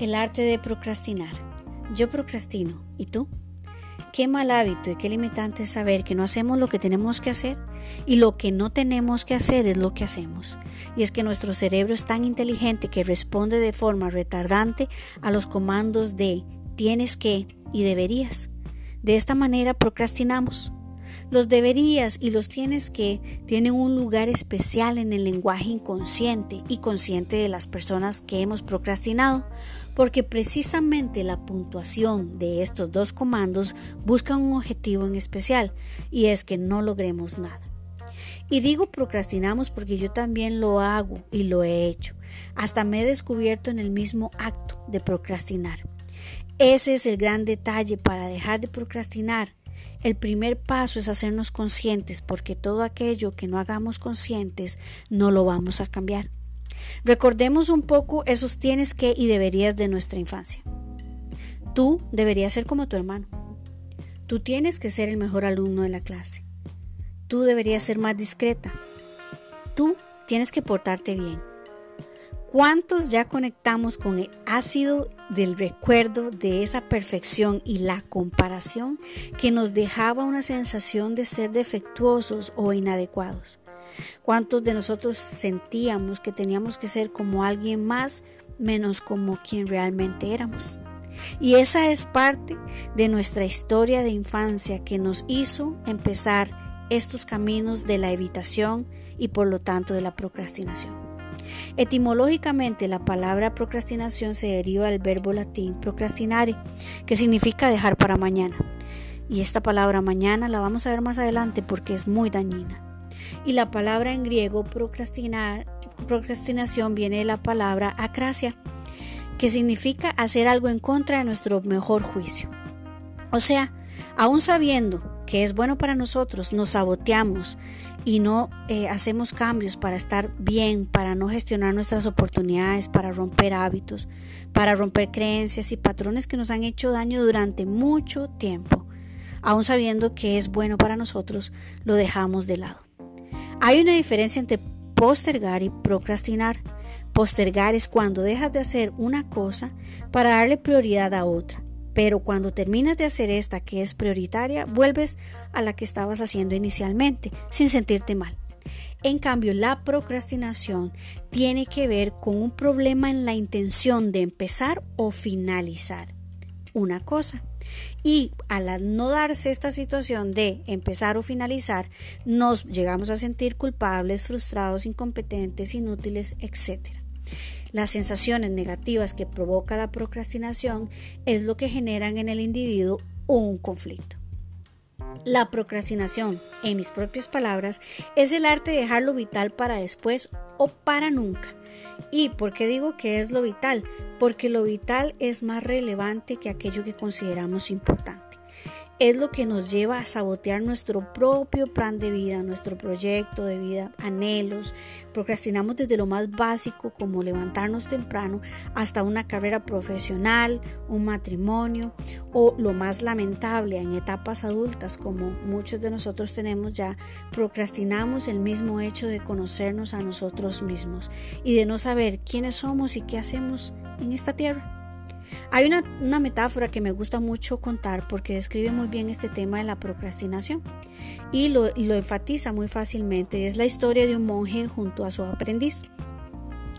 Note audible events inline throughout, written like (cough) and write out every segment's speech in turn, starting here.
El arte de procrastinar. Yo procrastino. ¿Y tú? Qué mal hábito y qué limitante es saber que no hacemos lo que tenemos que hacer y lo que no tenemos que hacer es lo que hacemos. Y es que nuestro cerebro es tan inteligente que responde de forma retardante a los comandos de tienes que y deberías. De esta manera procrastinamos. Los deberías y los tienes que tienen un lugar especial en el lenguaje inconsciente y consciente de las personas que hemos procrastinado, porque precisamente la puntuación de estos dos comandos busca un objetivo en especial, y es que no logremos nada. Y digo procrastinamos porque yo también lo hago y lo he hecho. Hasta me he descubierto en el mismo acto de procrastinar. Ese es el gran detalle para dejar de procrastinar el primer paso es hacernos conscientes porque todo aquello que no hagamos conscientes no lo vamos a cambiar. Recordemos un poco esos tienes que y deberías de nuestra infancia. Tú deberías ser como tu hermano. Tú tienes que ser el mejor alumno de la clase. Tú deberías ser más discreta. Tú tienes que portarte bien. ¿Cuántos ya conectamos con el ácido del recuerdo de esa perfección y la comparación que nos dejaba una sensación de ser defectuosos o inadecuados? ¿Cuántos de nosotros sentíamos que teníamos que ser como alguien más menos como quien realmente éramos? Y esa es parte de nuestra historia de infancia que nos hizo empezar estos caminos de la evitación y por lo tanto de la procrastinación. Etimológicamente, la palabra procrastinación se deriva del verbo latín procrastinare, que significa dejar para mañana. Y esta palabra mañana la vamos a ver más adelante porque es muy dañina. Y la palabra en griego procrastinar, procrastinación viene de la palabra acracia, que significa hacer algo en contra de nuestro mejor juicio. O sea, aún sabiendo que es bueno para nosotros, nos saboteamos y no eh, hacemos cambios para estar bien, para no gestionar nuestras oportunidades, para romper hábitos, para romper creencias y patrones que nos han hecho daño durante mucho tiempo, aún sabiendo que es bueno para nosotros, lo dejamos de lado. Hay una diferencia entre postergar y procrastinar. Postergar es cuando dejas de hacer una cosa para darle prioridad a otra. Pero cuando terminas de hacer esta que es prioritaria, vuelves a la que estabas haciendo inicialmente, sin sentirte mal. En cambio, la procrastinación tiene que ver con un problema en la intención de empezar o finalizar una cosa. Y al no darse esta situación de empezar o finalizar, nos llegamos a sentir culpables, frustrados, incompetentes, inútiles, etc. Las sensaciones negativas que provoca la procrastinación es lo que generan en el individuo un conflicto. La procrastinación, en mis propias palabras, es el arte de dejar lo vital para después o para nunca. ¿Y por qué digo que es lo vital? Porque lo vital es más relevante que aquello que consideramos importante es lo que nos lleva a sabotear nuestro propio plan de vida, nuestro proyecto de vida, anhelos. Procrastinamos desde lo más básico como levantarnos temprano hasta una carrera profesional, un matrimonio o lo más lamentable en etapas adultas como muchos de nosotros tenemos ya, procrastinamos el mismo hecho de conocernos a nosotros mismos y de no saber quiénes somos y qué hacemos en esta tierra. Hay una, metáfora que me gusta mucho contar porque describe muy bien este tema de la procrastinación y lo, lo enfatiza muy fácilmente. Es la historia de un monje junto a su aprendiz.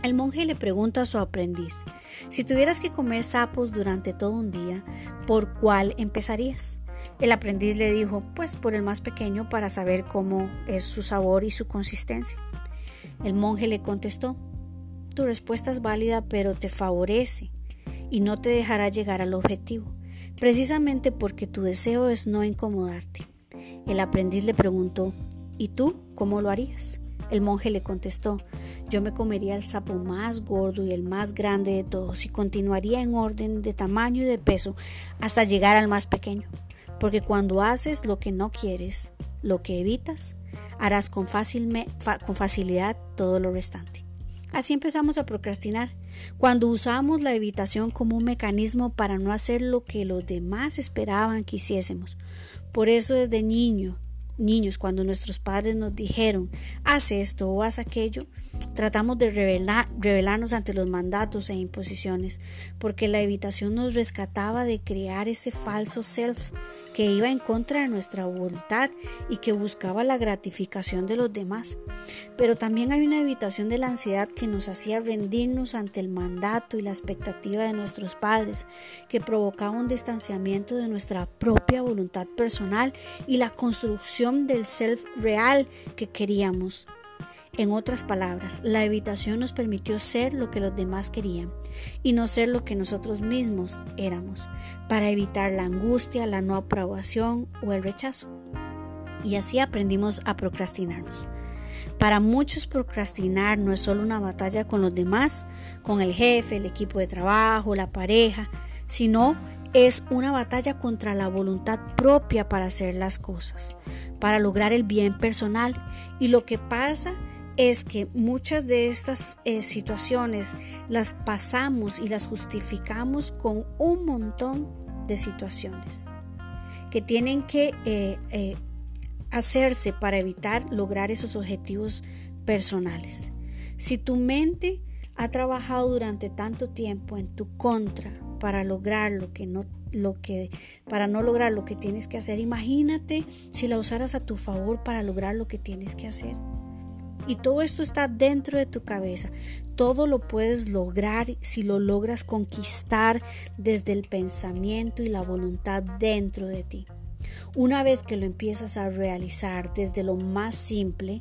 El monje le pregunta a su aprendiz, si tuvieras que comer sapos durante todo un día, ¿por cuál empezarías? El aprendiz le dijo, pues por el más pequeño para saber cómo es su sabor y su consistencia. El monje le contestó, tu respuesta es válida pero te favorece y no te dejará llegar al objetivo, precisamente porque tu deseo es no incomodarte. El aprendiz le preguntó, ¿y tú cómo lo harías? El monje le contestó, yo me comería el sapo más gordo y el más grande de todos y continuaría en orden de tamaño y de peso hasta llegar al más pequeño, porque cuando haces lo que no quieres, lo que evitas, harás con, con facilidad todo lo restante. Así empezamos a procrastinar, cuando usamos la evitación como un mecanismo para no hacer lo que los demás esperaban que hiciésemos. Por eso desde niño, niños, cuando nuestros padres nos dijeron, haz esto o haz aquello, Tratamos de revelar, revelarnos ante los mandatos e imposiciones, porque la evitación nos rescataba de crear ese falso self que iba en contra de nuestra voluntad y que buscaba la gratificación de los demás. Pero también hay una evitación de la ansiedad que nos hacía rendirnos ante el mandato y la expectativa de nuestros padres, que provocaba un distanciamiento de nuestra propia voluntad personal y la construcción del self real que queríamos. En otras palabras, la evitación nos permitió ser lo que los demás querían y no ser lo que nosotros mismos éramos, para evitar la angustia, la no aprobación o el rechazo. Y así aprendimos a procrastinarnos. Para muchos procrastinar no es solo una batalla con los demás, con el jefe, el equipo de trabajo, la pareja, sino es una batalla contra la voluntad propia para hacer las cosas, para lograr el bien personal. Y lo que pasa es que muchas de estas eh, situaciones las pasamos y las justificamos con un montón de situaciones que tienen que eh, eh, hacerse para evitar lograr esos objetivos personales. Si tu mente ha trabajado durante tanto tiempo en tu contra para lograr lo que no lo que para no lograr lo que tienes que hacer, imagínate si la usaras a tu favor para lograr lo que tienes que hacer. Y todo esto está dentro de tu cabeza. Todo lo puedes lograr si lo logras conquistar desde el pensamiento y la voluntad dentro de ti. Una vez que lo empiezas a realizar desde lo más simple,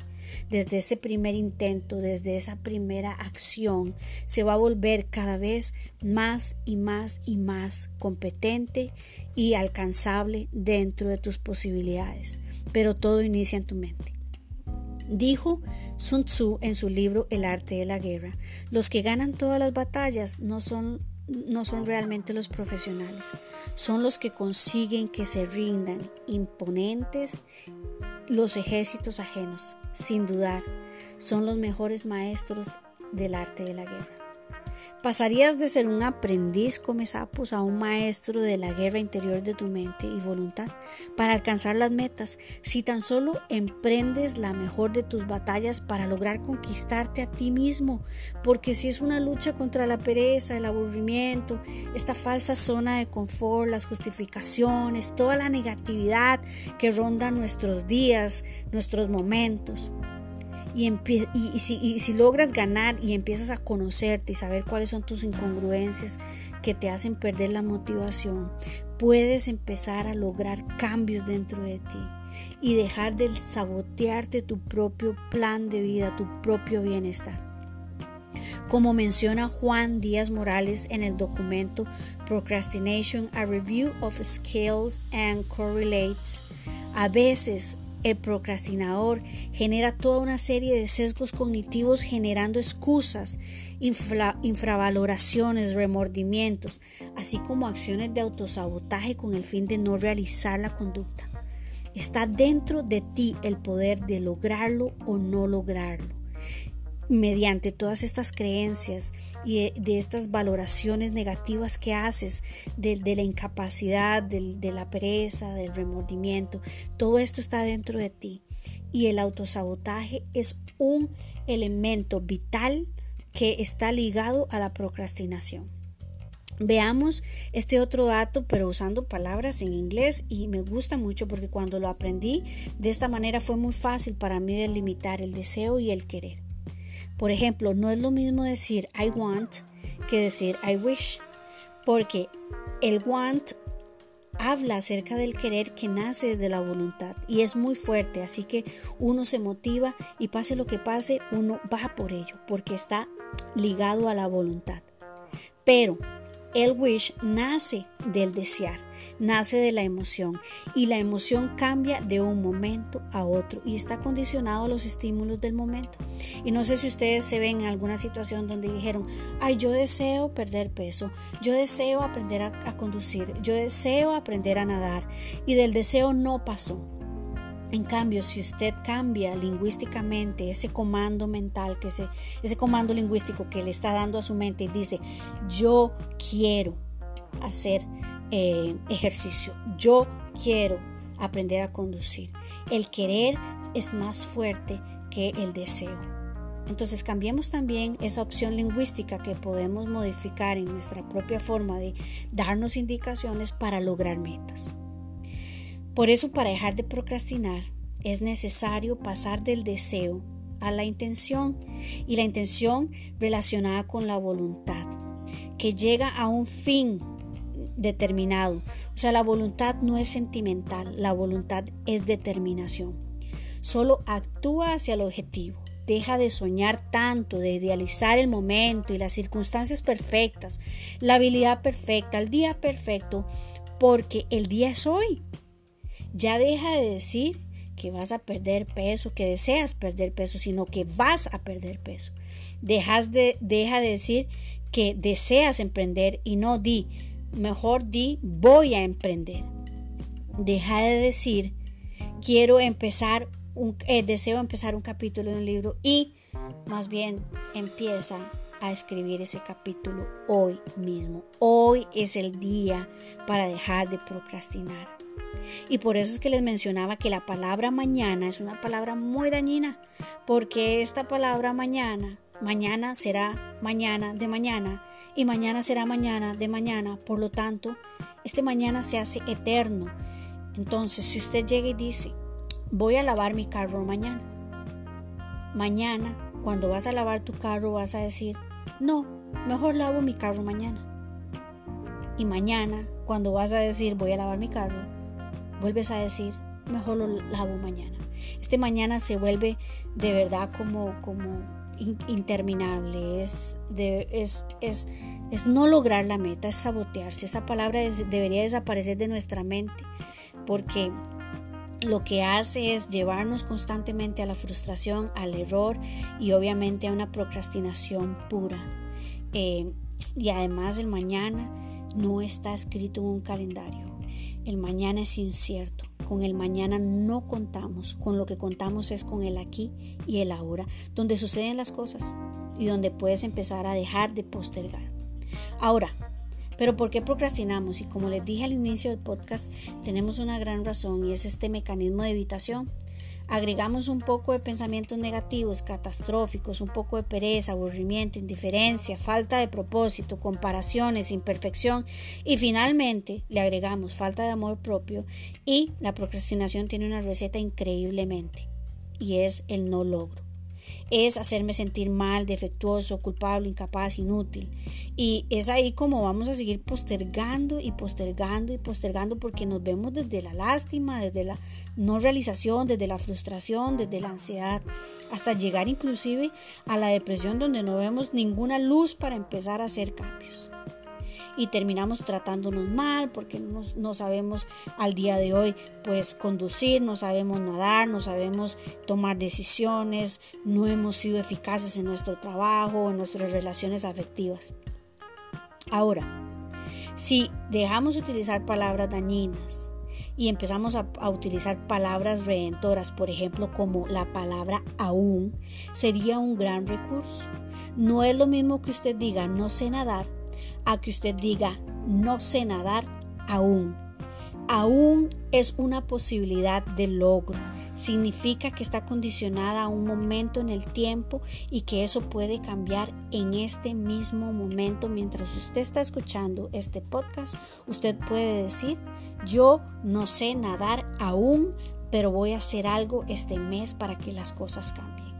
desde ese primer intento, desde esa primera acción, se va a volver cada vez más y más y más competente y alcanzable dentro de tus posibilidades. Pero todo inicia en tu mente. Dijo Sun Tzu en su libro El arte de la guerra, los que ganan todas las batallas no son, no son realmente los profesionales, son los que consiguen que se rindan imponentes los ejércitos ajenos, sin dudar, son los mejores maestros del arte de la guerra. Pasarías de ser un aprendiz come sapos a un maestro de la guerra interior de tu mente y voluntad para alcanzar las metas si tan solo emprendes la mejor de tus batallas para lograr conquistarte a ti mismo, porque si es una lucha contra la pereza, el aburrimiento, esta falsa zona de confort, las justificaciones, toda la negatividad que ronda nuestros días, nuestros momentos, y, si, logras ganar y empiezas a conocerte y saber cuáles son tus incongruencias que te hacen perder la motivación, puedes empezar a lograr cambios dentro de ti y dejar de sabotearte tu propio plan de vida, tu propio bienestar. Como menciona Juan Díaz Morales en el documento Procrastination, a Review of Skills and Correlates, a veces el procrastinador genera toda una serie de sesgos cognitivos generando excusas, infravaloraciones, remordimientos, así como acciones de autosabotaje con el fin de no realizar la conducta. Está dentro de ti el poder de lograrlo o no lograrlo mediante todas estas creencias y de, estas valoraciones negativas que haces de, la incapacidad, de, la pereza, del remordimiento, todo esto está dentro de ti. Y el autosabotaje es un elemento vital que está ligado a la procrastinación. Veamos este otro dato, pero usando palabras en inglés y me gusta mucho porque cuando lo aprendí de esta manera fue muy fácil para mí delimitar el deseo y el querer. Por ejemplo, no es lo mismo decir I want que decir I wish, porque el want habla acerca del querer que nace desde la voluntad y es muy fuerte, así que uno se motiva y pase lo que pase, uno va por ello, porque está ligado a la voluntad. Pero el wish nace del desear nace de la emoción y la emoción cambia de un momento a otro y está condicionado a los estímulos del momento. Y no sé si ustedes se ven en alguna situación donde dijeron, ay, yo deseo perder peso, yo deseo aprender a, conducir, yo deseo aprender a nadar y del deseo no pasó. En cambio, si usted cambia lingüísticamente ese comando mental, que ese, ese comando lingüístico que le está dando a su mente y dice, yo quiero hacer eh, ejercicio. Yo quiero aprender a conducir. El querer es más fuerte que el deseo. Entonces cambiemos también esa opción lingüística que podemos modificar en nuestra propia forma de darnos indicaciones para lograr metas. Por eso para dejar de procrastinar es necesario pasar del deseo a la intención y la intención relacionada con la voluntad, que llega a un fin determinado. O sea, la voluntad no es sentimental, la voluntad es determinación. Solo actúa hacia el objetivo. Deja de soñar tanto, de idealizar el momento y las circunstancias perfectas, la habilidad perfecta, el día perfecto, porque el día es hoy. Ya deja de decir que vas a perder peso, que deseas perder peso, sino que vas a perder peso. Dejas de, deja de decir que deseas emprender y no di, mejor di voy a emprender. Deja de decir quiero empezar un, eh, deseo empezar un capítulo de un libro y más bien empieza a escribir ese capítulo hoy mismo. Hoy es el día para dejar de procrastinar. Y por eso es que les mencionaba que la palabra mañana es una palabra muy dañina, porque esta palabra mañana, mañana será mañana de mañana y mañana será mañana de mañana. Por lo tanto, este mañana se hace eterno. Entonces, si usted llega y dice, voy a lavar mi carro mañana, mañana, cuando vas a lavar tu carro, vas a decir, no, mejor lavo mi carro mañana. Y mañana, cuando vas a decir, voy a lavar mi carro, vuelves a decir, mejor lo lavo mañana. Este mañana se vuelve de verdad como, como interminable, es, es, es, es, no lograr la meta, es sabotearse. Esa palabra debería desaparecer de nuestra mente porque lo que hace es llevarnos constantemente a la frustración, al error y obviamente a una procrastinación pura. Eh, y además el mañana no está escrito en un calendario. El mañana es incierto. Con el mañana no contamos. Con lo que contamos es con el aquí y el ahora, donde suceden las cosas y donde puedes empezar a dejar de postergar. Ahora, pero ¿por qué procrastinamos? Y como les dije al inicio del podcast, tenemos una gran razón y es este mecanismo de evitación agregamos un poco de pensamientos negativos, catastróficos, un poco de pereza, aburrimiento, indiferencia, falta de propósito, comparaciones, imperfección y finalmente le agregamos falta de amor propio y la procrastinación tiene una receta increíblemente y es el no logro es hacerme sentir mal, defectuoso, culpable, incapaz, inútil. Y es ahí como vamos a seguir postergando y postergando y postergando porque nos vemos desde la lástima, desde la no realización, desde la frustración, desde la ansiedad, hasta llegar inclusive a la depresión donde no vemos ninguna luz para empezar a hacer cambios y terminamos tratándonos mal porque no, sabemos al día de hoy pues conducir, no sabemos nadar, no sabemos tomar decisiones, no hemos sido eficaces en nuestro trabajo, en nuestras relaciones afectivas. Ahora, si dejamos de utilizar palabras dañinas y empezamos a, a, utilizar palabras redentoras, por ejemplo, como la palabra aún, sería un gran recurso. No es lo mismo que usted diga no sé nadar a que usted diga, no sé nadar aún. Aún es una posibilidad de logro. Significa que está condicionada a un momento en el tiempo y que eso puede cambiar en este mismo momento. Mientras usted está escuchando este podcast, usted puede decir, yo no sé nadar aún, pero voy a hacer algo este mes para que las cosas cambien.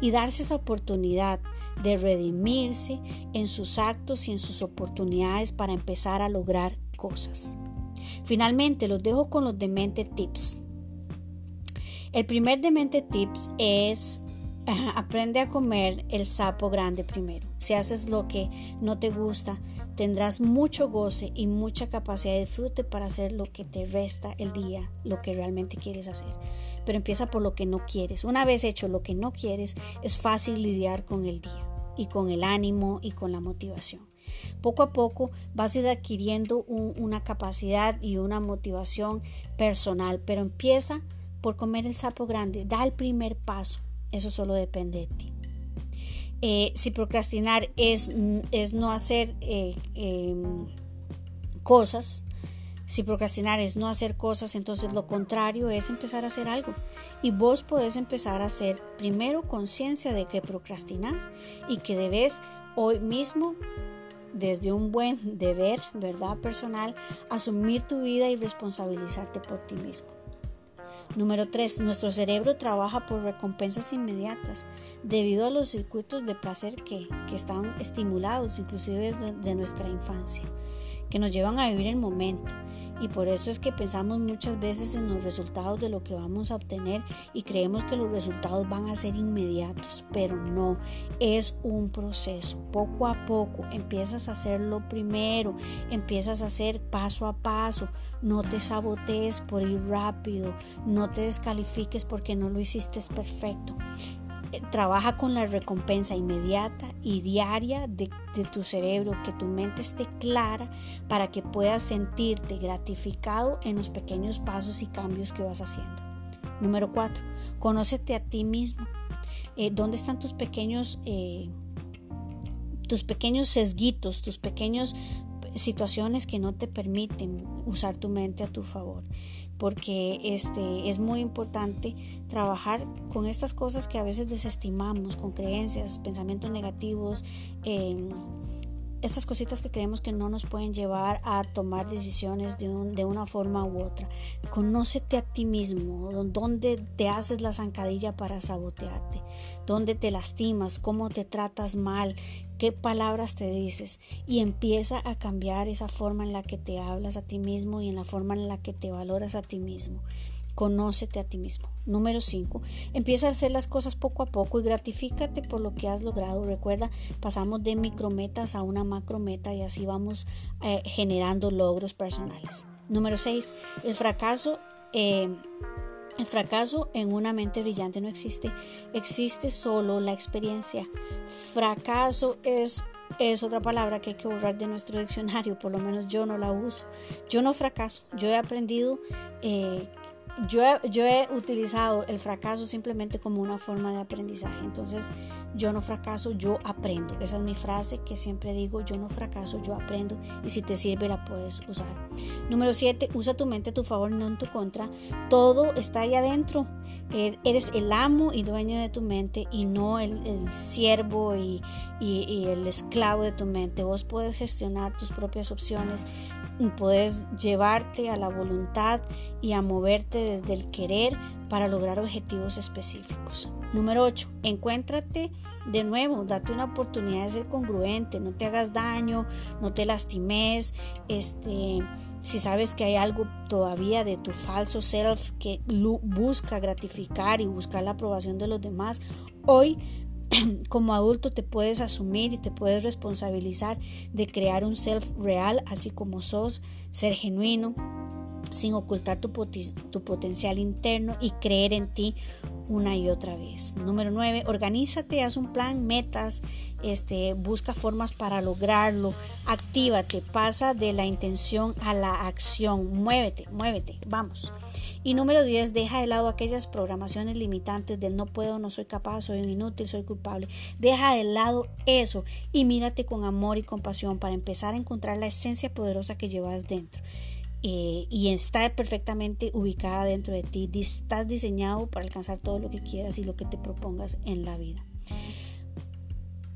Y darse esa oportunidad de redimirse en sus actos y en sus oportunidades para empezar a lograr cosas. Finalmente, los dejo con los demente tips. El primer demente tips es aprende a comer el sapo grande primero. Si haces lo que no te gusta, tendrás mucho goce y mucha capacidad de disfrute para hacer lo que te resta el día, lo que realmente quieres hacer. Pero empieza por lo que no quieres. Una vez hecho lo que no quieres, es fácil lidiar con el día y con el ánimo y con la motivación. Poco a poco vas a ir adquiriendo una capacidad y una motivación personal, pero empieza por comer el sapo grande, da el primer paso, eso solo depende de ti. Eh, si procrastinar es, es no hacer eh, em, cosas, Si procrastinar es no hacer cosas, entonces lo contrario es empezar a hacer algo. Y vos podés empezar a hacer primero conciencia de que procrastinas y que debes hoy mismo desde un buen deber, ¿verdad? Personal, asumir tu vida y responsabilizarte por ti mismo. Número 3. Nuestro cerebro trabaja por recompensas inmediatas debido a los circuitos de placer que, que están estimulados inclusive de nuestra infancia que nos llevan a vivir el momento. Y por eso es que pensamos muchas veces en los resultados de lo que vamos a obtener y creemos que los resultados van a ser inmediatos, pero no, es un proceso. Poco a poco empiezas a hacerlo primero, empiezas a hacer paso a paso, no te sabotees por ir rápido, no te descalifiques porque no lo hiciste perfecto. Eh, trabaja con la recompensa inmediata y diaria de, tu cerebro, que tu mente esté clara para que puedas sentirte gratificado en los pequeños pasos y cambios que vas haciendo. Número 4. Conócete a ti mismo. Eh, ¿Dónde están tus pequeños, eh, tus pequeños sesguitos, tus pequeños situaciones que no te permiten usar tu mente a tu favor porque este, es muy importante trabajar con estas cosas que a veces desestimamos, con creencias, pensamientos negativos, eh, estas cositas que creemos que no nos pueden llevar a tomar decisiones de, de, una forma u otra. Conócete a ti mismo, dónde te haces la zancadilla para sabotearte, dónde te lastimas, cómo te tratas mal, qué palabras te dices y empieza a cambiar esa forma en la que te hablas a ti mismo y en la forma en la que te valoras a ti mismo. Conócete a ti mismo. Número 5. Empieza a hacer las cosas poco a poco y gratifícate por lo que has logrado. Recuerda, pasamos de micrometas a una macrometa y así vamos eh, generando logros personales. Número 6. El fracaso eh, el fracaso en una mente brillante no existe, existe solo la experiencia. Fracaso es, es otra palabra que hay que borrar de nuestro diccionario, por lo menos yo no la uso. Yo no fracaso, yo he aprendido eh, yo he, utilizado el fracaso simplemente como una forma de aprendizaje. Entonces, yo no fracaso, yo aprendo. Esa es mi frase que siempre digo, yo no fracaso, yo aprendo. Y si te sirve, la puedes usar. Número 7, usa tu mente a tu favor, no en tu contra. Todo está ahí adentro. Er, eres el amo y dueño de tu mente y no el, siervo y, y el esclavo de tu mente. Vos puedes gestionar tus propias opciones puedes llevarte a la voluntad y a moverte desde el querer para lograr objetivos específicos. Número 8. Encuéntrate de nuevo, date una oportunidad de ser congruente, no te hagas daño, no te lastimes, este, si sabes que hay algo todavía de tu falso self que busca gratificar y buscar la aprobación de los demás, hoy (clears throat) como adulto te puedes asumir y te puedes responsabilizar de crear un self real, así como sos, ser genuino, sin ocultar tu, potencial interno y creer en ti una y otra vez. Número 9, organízate, haz un plan, metas, este, busca formas para lograrlo, actívate, pasa de la intención a la acción, muévete, muévete, vamos. Y número 10, deja de lado aquellas programaciones limitantes del no puedo, no soy capaz, soy inútil, soy culpable. Deja de lado eso y mírate con amor y compasión para empezar a encontrar la esencia poderosa que llevas dentro. Eh, y está perfectamente ubicada dentro de ti. Estás diseñado para alcanzar todo lo que quieras y lo que te propongas en la vida.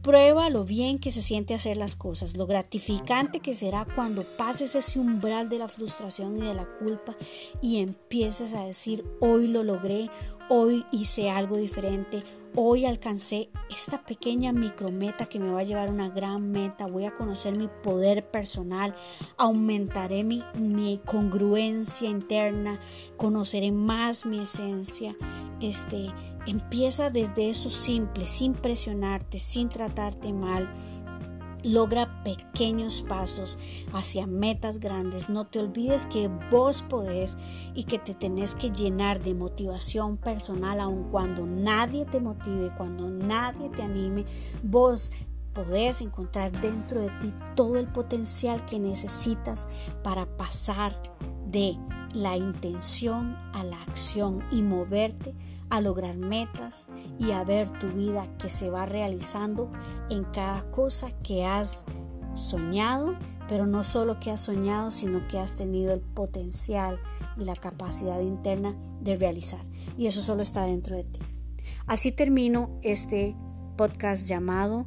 Prueba lo bien que se siente hacer las cosas, lo gratificante que será cuando pases ese umbral de la frustración y de la culpa y empieces a decir, hoy lo logré, hoy hice algo diferente, hoy alcancé esta pequeña micrometa que me va a llevar a una gran meta, voy a conocer mi poder personal, aumentaré mi, mi congruencia interna, conoceré más mi esencia, este Empieza desde eso simple, sin presionarte, sin tratarte mal. Logra pequeños pasos hacia metas grandes. No te olvides que vos podés y que te tenés que llenar de motivación personal, aun cuando nadie te motive, cuando nadie te anime. Vos podés encontrar dentro de ti todo el potencial que necesitas para pasar de la intención a la acción y moverte a lograr metas y a ver tu vida que se va realizando en cada cosa que has soñado, pero no solo que has soñado, sino que has tenido el potencial y la capacidad interna de realizar. Y eso solo está dentro de ti. Así termino este podcast llamado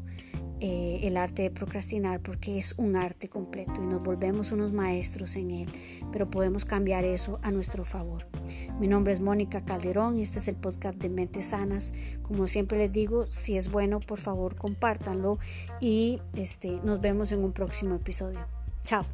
eh, El arte de procrastinar porque es un arte completo y nos volvemos unos maestros en él, pero podemos cambiar eso a nuestro favor. Mi nombre es Mónica Calderón y este es el podcast de Mentes Sanas. Como siempre les digo, si es bueno, por favor compártanlo y este, nos vemos en un próximo episodio. Chao.